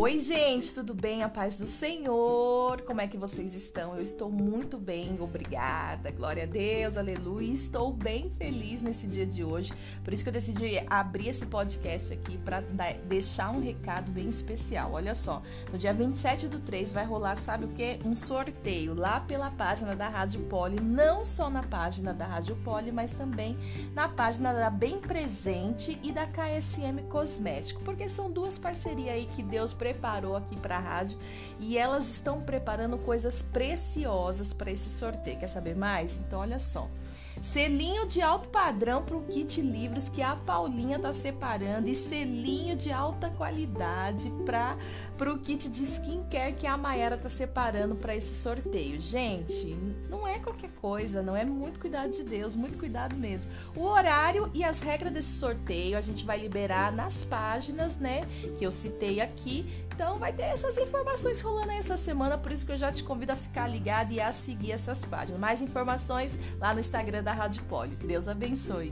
Oi, gente, tudo bem? A paz do Senhor. Como é que vocês estão? Eu estou muito bem, obrigada. Glória a Deus, aleluia. Estou bem feliz nesse dia de hoje. Por isso que eu decidi abrir esse podcast aqui para deixar um recado bem especial. Olha só, no dia 27 do 3 vai rolar, sabe o que? Um sorteio lá pela página da Rádio Poli, não só na página da Rádio Poli, mas também na página da Bem Presente e da KSM Cosmético, porque são duas parcerias aí que Deus preparou preparou aqui para a rádio e elas estão preparando coisas preciosas para esse sorteio. Quer saber mais? Então, olha só. Selinho de alto padrão para o kit livros que a Paulinha tá separando e selinho de alta qualidade para o kit de skincare que a Mayara tá separando para esse sorteio. Gente, não é qualquer coisa, não é muito cuidado de Deus, muito cuidado mesmo. O horário e as regras desse sorteio a gente vai liberar nas páginas, né, que eu citei aqui. Então vai ter essas informações rolando essa semana, por isso que eu já te convido a ficar ligado e a seguir essas páginas. Mais informações lá no Instagram da Rádio Poli. Deus abençoe.